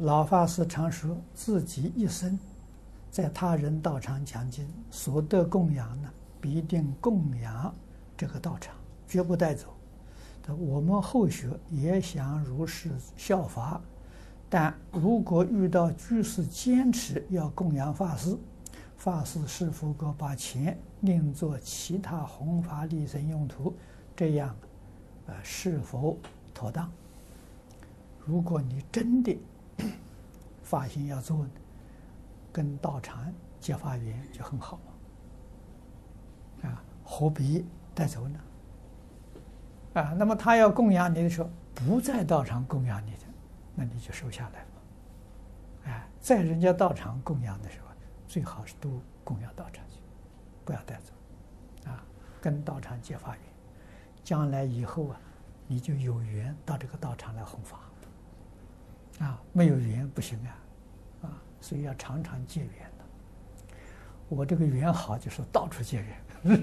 老法师常说，自己一生在他人道场讲经所得供养呢，必定供养这个道场，绝不带走。我们后学也想如是效法，但如果遇到居士坚持要供养法师，法师是否可把钱另作其他弘法利生用途？这样，呃，是否妥当？如果你真的，发心要做，跟道场结法缘就很好了，啊，何必带走呢？啊，那么他要供养你的时候，不在道场供养你的，那你就收下来吧。啊，在人家道场供养的时候，最好是都供养道场去，不要带走，啊，跟道场结法缘，将来以后啊，你就有缘到这个道场来弘法。啊，没有缘不行，啊，所以要常常结缘的。我这个缘好，就是到处结缘，